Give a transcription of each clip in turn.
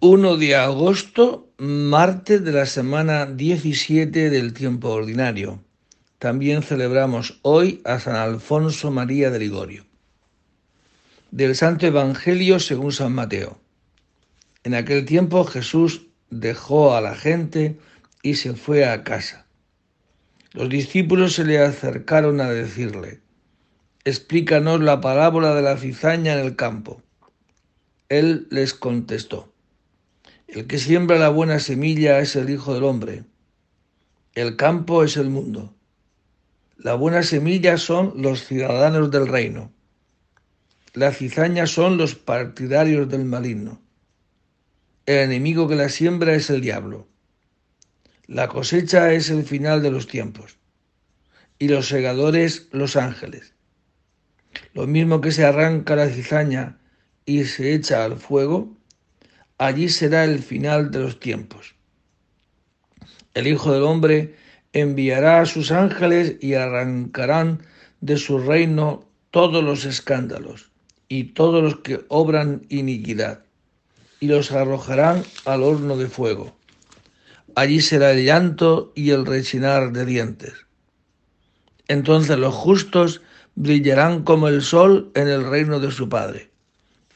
1 de agosto, martes de la semana 17 del tiempo ordinario. También celebramos hoy a San Alfonso María de Ligorio. Del Santo Evangelio según San Mateo. En aquel tiempo Jesús dejó a la gente y se fue a casa. Los discípulos se le acercaron a decirle, explícanos la parábola de la cizaña en el campo. Él les contestó, el que siembra la buena semilla es el Hijo del Hombre. El campo es el mundo. La buena semilla son los ciudadanos del reino. La cizaña son los partidarios del maligno. El enemigo que la siembra es el diablo. La cosecha es el final de los tiempos. Y los segadores los ángeles. Lo mismo que se arranca la cizaña y se echa al fuego, allí será el final de los tiempos. El Hijo del Hombre enviará a sus ángeles y arrancarán de su reino todos los escándalos y todos los que obran iniquidad, y los arrojarán al horno de fuego. Allí será el llanto y el rechinar de dientes. Entonces los justos brillarán como el sol en el reino de su Padre.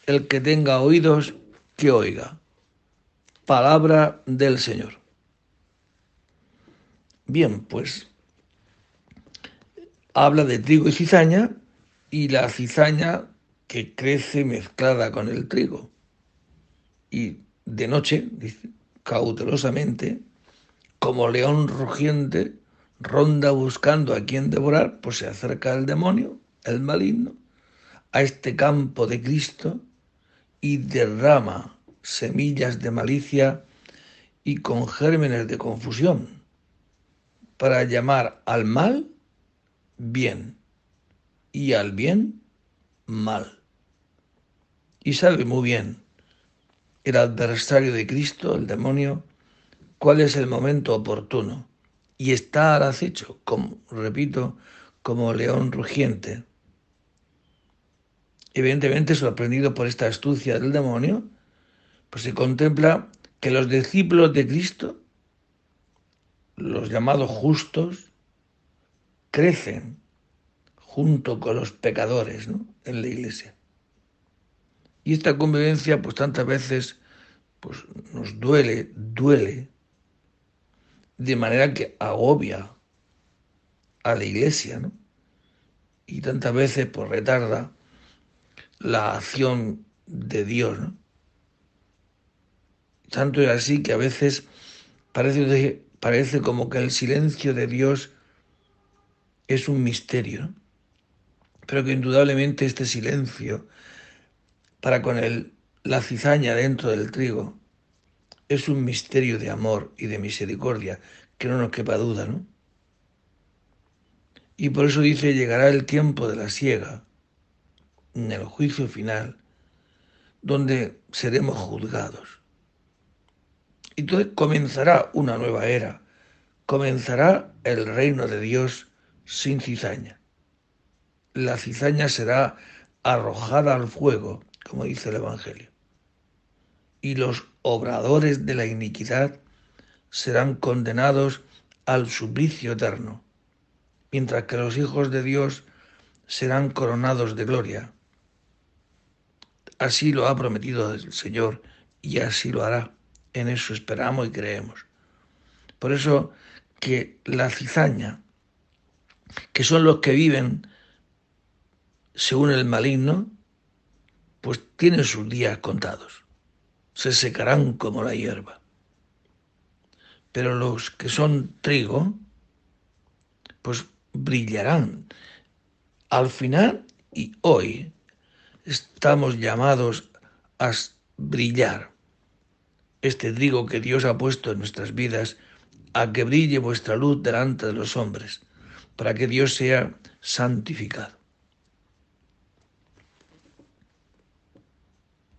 El que tenga oídos, que oiga. Palabra del Señor. Bien, pues habla de trigo y cizaña y la cizaña que crece mezclada con el trigo. Y de noche, cautelosamente, como león rugiente, ronda buscando a quien devorar, pues se acerca el demonio, el maligno, a este campo de Cristo y derrama semillas de malicia y con gérmenes de confusión para llamar al mal bien y al bien mal. Y sabe muy bien el adversario de Cristo, el demonio, cuál es el momento oportuno y está al acecho, como, repito, como león rugiente evidentemente sorprendido por esta astucia del demonio, pues se contempla que los discípulos de Cristo, los llamados justos, crecen junto con los pecadores en la iglesia. Y esta convivencia, pues tantas veces, pues nos duele, duele, de manera que agobia a la iglesia, ¿no? Y tantas veces, pues retarda la acción de Dios. Tanto es así que a veces parece, parece como que el silencio de Dios es un misterio, pero que indudablemente este silencio para con el, la cizaña dentro del trigo es un misterio de amor y de misericordia, que no nos quepa duda, ¿no? Y por eso dice, llegará el tiempo de la siega, en el juicio final, donde seremos juzgados. Y entonces comenzará una nueva era, comenzará el reino de Dios sin cizaña. La cizaña será arrojada al fuego, como dice el Evangelio. Y los obradores de la iniquidad serán condenados al suplicio eterno, mientras que los hijos de Dios serán coronados de gloria Así lo ha prometido el Señor y así lo hará. En eso esperamos y creemos. Por eso que la cizaña, que son los que viven según el maligno, pues tienen sus días contados. Se secarán como la hierba. Pero los que son trigo, pues brillarán. Al final y hoy estamos llamados a brillar. Este trigo que Dios ha puesto en nuestras vidas, a que brille vuestra luz delante de los hombres, para que Dios sea santificado.